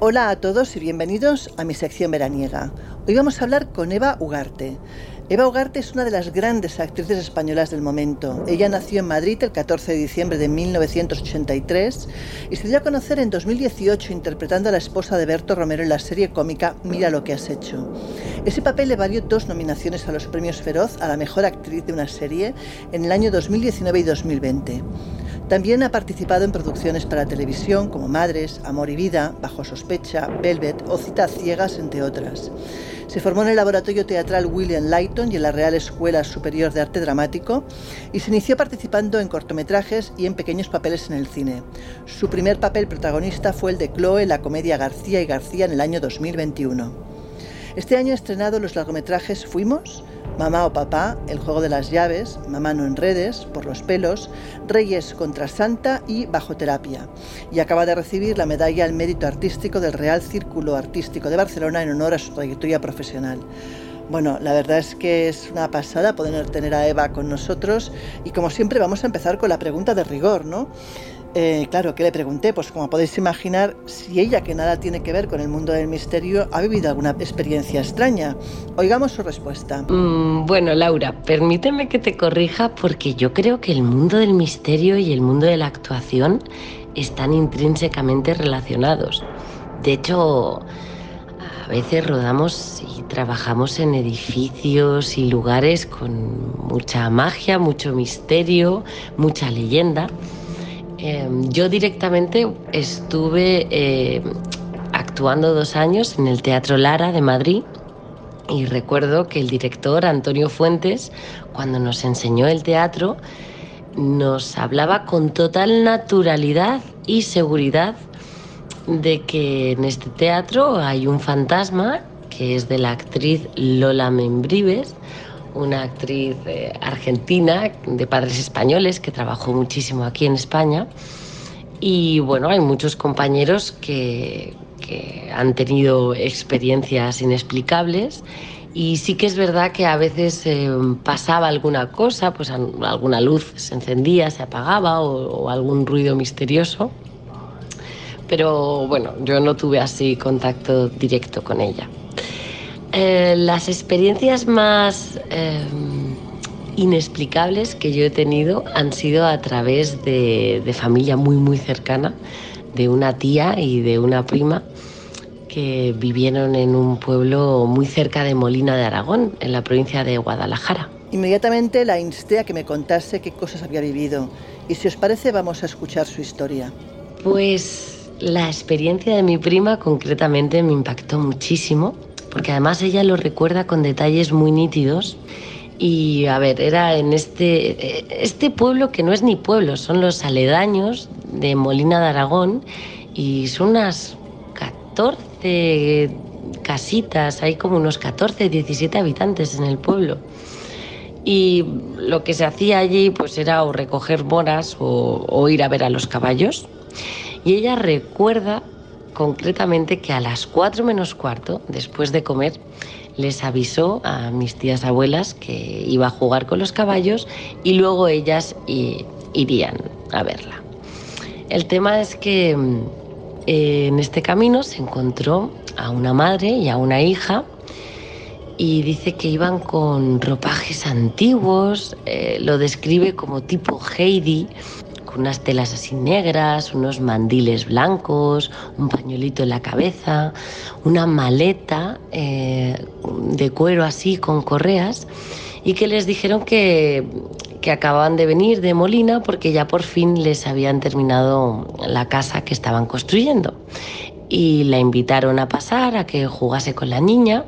Hola a todos y bienvenidos a mi sección veraniega. Hoy vamos a hablar con Eva Ugarte. Eva Ugarte es una de las grandes actrices españolas del momento. Ella nació en Madrid el 14 de diciembre de 1983 y se dio a conocer en 2018 interpretando a la esposa de Berto Romero en la serie cómica Mira lo que has hecho. Ese papel le valió dos nominaciones a los premios Feroz a la mejor actriz de una serie en el año 2019 y 2020. También ha participado en producciones para televisión como Madres, Amor y Vida, Bajo sospecha, Velvet o Citas ciegas, entre otras. Se formó en el laboratorio teatral William Lighton y en la Real Escuela Superior de Arte Dramático y se inició participando en cortometrajes y en pequeños papeles en el cine. Su primer papel protagonista fue el de Chloe en la comedia García y García en el año 2021. Este año ha estrenado los largometrajes Fuimos, Mamá o Papá, El juego de las llaves, Mamá no en redes, Por los pelos, Reyes contra Santa y Bajo terapia. Y acaba de recibir la medalla al mérito artístico del Real Círculo Artístico de Barcelona en honor a su trayectoria profesional. Bueno, la verdad es que es una pasada poder tener a Eva con nosotros y como siempre vamos a empezar con la pregunta de rigor, ¿no? Eh, claro, ¿qué le pregunté? Pues como podéis imaginar, si ella, que nada tiene que ver con el mundo del misterio, ha vivido alguna experiencia extraña. Oigamos su respuesta. Mm, bueno, Laura, permíteme que te corrija porque yo creo que el mundo del misterio y el mundo de la actuación están intrínsecamente relacionados. De hecho, a veces rodamos y trabajamos en edificios y lugares con mucha magia, mucho misterio, mucha leyenda. Em, yo directamente estuve eh, actuando dos años en el Teatro Lara de Madrid y recuerdo que el director Antonio Fuentes, cuando nos enseñó el teatro, nos hablaba con total naturalidad y seguridad de que en este teatro hay un fantasma que es de la actriz Lola Membrives, una actriz eh, argentina de padres españoles que trabajó muchísimo aquí en España. Y bueno, hay muchos compañeros que, han tenido experiencias inexplicables y sí que es verdad que a veces eh, pasaba alguna cosa, pues alguna luz se encendía, se apagaba o, algún ruido misterioso. Pero bueno, yo no tuve así contacto directo con ella. Eh, las experiencias más eh, inexplicables que yo he tenido han sido a través de, familia muy muy cercana, de una tía y de una prima que vivieron en un pueblo muy cerca de Molina de Aragón, en la provincia de Guadalajara. Inmediatamente la insté a que me contase qué cosas había vivido y si os parece vamos a escuchar su historia. Pues la experiencia de mi prima concretamente me impactó muchísimo porque además ella lo recuerda con detalles muy nítidos. Y a ver, era en este, este pueblo que no es ni pueblo, son los aledaños de Molina de Aragón y son unas 14 casitas, hay como unos 14, 17 habitantes en el pueblo. Y lo que se hacía allí pues era o recoger moras o, o ir a ver a los caballos. Y ella recuerda concretamente que a las 4 menos cuarto, después de comer, les avisó a mis tías abuelas que iba a jugar con los caballos y luego ellas irían a verla. El tema es que eh, en este camino se encontró a una madre y a una hija y dice que iban con ropajes antiguos, eh, lo describe como tipo Heidi, unas telas así negras, unos mandiles blancos, un pañuelito en la cabeza, una maleta eh, de cuero así con correas y que les dijeron que, que acababan de venir de Molina porque ya por fin les habían terminado la casa que estaban construyendo. Y la invitaron a pasar, a que jugase con la niña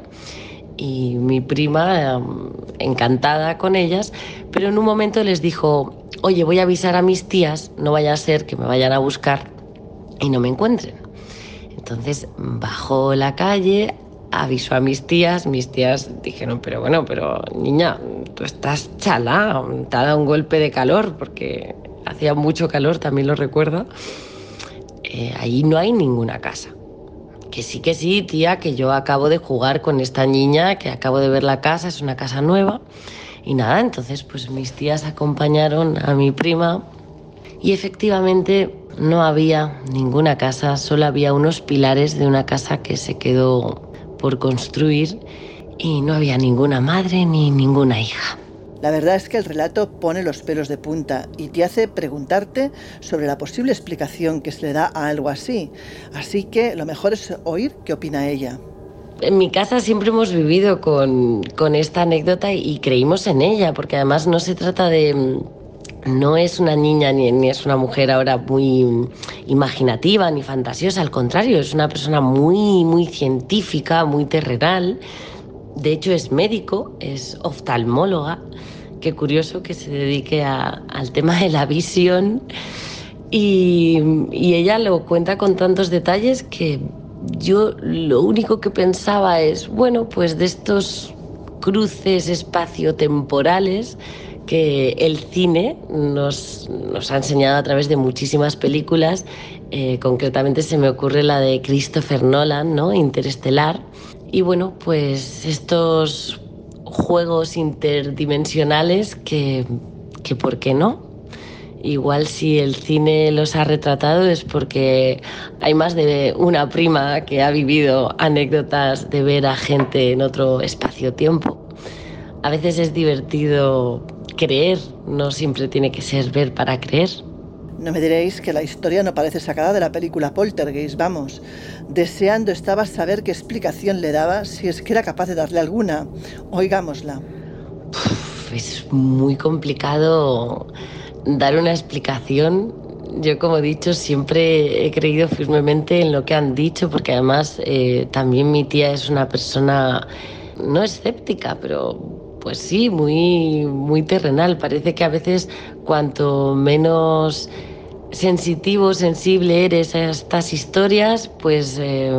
y mi prima, em, encantada con ellas, pero en un momento les dijo, oye, voy a avisar a mis tías, no vaya a ser que me vayan a buscar y no me encuentren. Entonces bajó la calle, avisó a mis tías, mis tías dijeron, pero bueno, pero niña, tú estás chala, te ha dado un golpe de calor, porque hacía mucho calor, también lo recuerdo. Eh, ahí no hay ninguna casa. Que sí, que sí, tía, que yo acabo de jugar con esta niña, que acabo de ver la casa, es una casa nueva. Y nada, entonces pues mis tías acompañaron a mi prima y efectivamente no había ninguna casa, solo había unos pilares de una casa que se quedó por construir y no había ninguna madre ni ninguna hija. La verdad es que el relato pone los pelos de punta y te hace preguntarte sobre la posible explicación que se le da a algo así. Así que lo mejor es oír qué opina ella. En mi casa siempre hemos vivido con, esta anécdota y creímos en ella, porque además no se trata de no es una niña ni, ni, es una mujer ahora muy imaginativa ni fantasiosa, al contrario, es una persona muy, muy científica, muy terrenal. De hecho, es médico, es oftalmóloga. Qué curioso que se dedique al tema de la visión. Y, y ella lo cuenta con tantos detalles que yo lo único que pensaba es, bueno, pues de estos cruces espaciotemporales que el cine nos, ha enseñado a través de muchísimas películas. Eh, concretamente se me ocurre la de Christopher Nolan, ¿no? Interestelar. Y bueno, pues estos juegos interdimensionales que, que ¿por qué no? Igual si el cine los ha retratado es porque hay más de una prima que ha vivido anécdotas de ver a gente en otro espacio-tiempo. A veces es divertido creer, no siempre tiene que ser ver para creer. No me diréis que la historia no parece sacada de la película Poltergeist, vamos. Deseando estaba saber qué explicación le daba, si es que era capaz de darle alguna. Oigámosla. es muy complicado dar una explicación. Yo, como he dicho, siempre he creído firmemente en lo que han dicho, porque además eh, también mi tía es una persona no escéptica, pero pues sí, muy, muy terrenal. Parece que a veces cuanto menos sensitivo, sensible eres a estas historias, pues eh,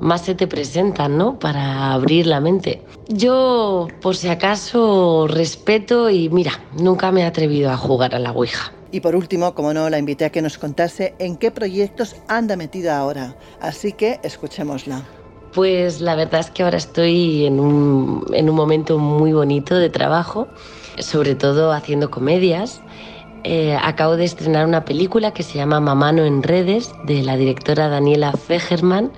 más se te presentan, ¿no? Para abrir la mente. Yo, por si acaso, respeto y mira, nunca me he atrevido a jugar a la Ouija. Y por último, como no, la invité a que nos contase en qué proyectos anda metida ahora. Así que escuchémosla. Pues la verdad es que ahora estoy en un, en un momento muy bonito de trabajo, sobre todo haciendo comedias. Eh, acabo de estrenar una película que se llama Mamano en redes, de la directora Daniela Fegerman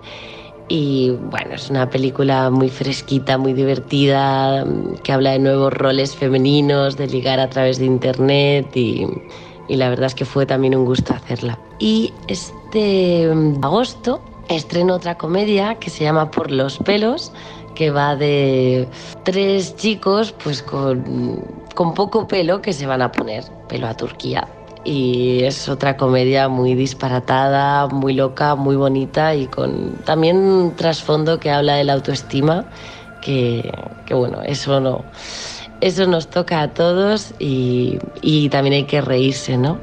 y bueno, es una película muy fresquita, muy divertida, que habla de nuevos roles femeninos, de ligar a través de internet y, y la verdad es que fue también un gusto hacerla. Y este agosto estreno otra comedia que se llama Por los pelos, que va de tres chicos pues con, con poco pelo que se van a poner pelo a Turquía y es otra comedia muy disparatada, muy loca, muy bonita y con también un trasfondo que habla de la autoestima, que, bueno, eso no, eso nos toca a todos y, y también hay que reírse, ¿no?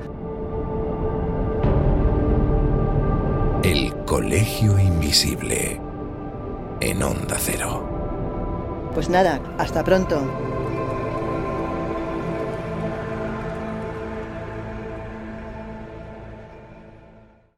El Colegio Invisible en Onda Cero. Pues nada, hasta pronto.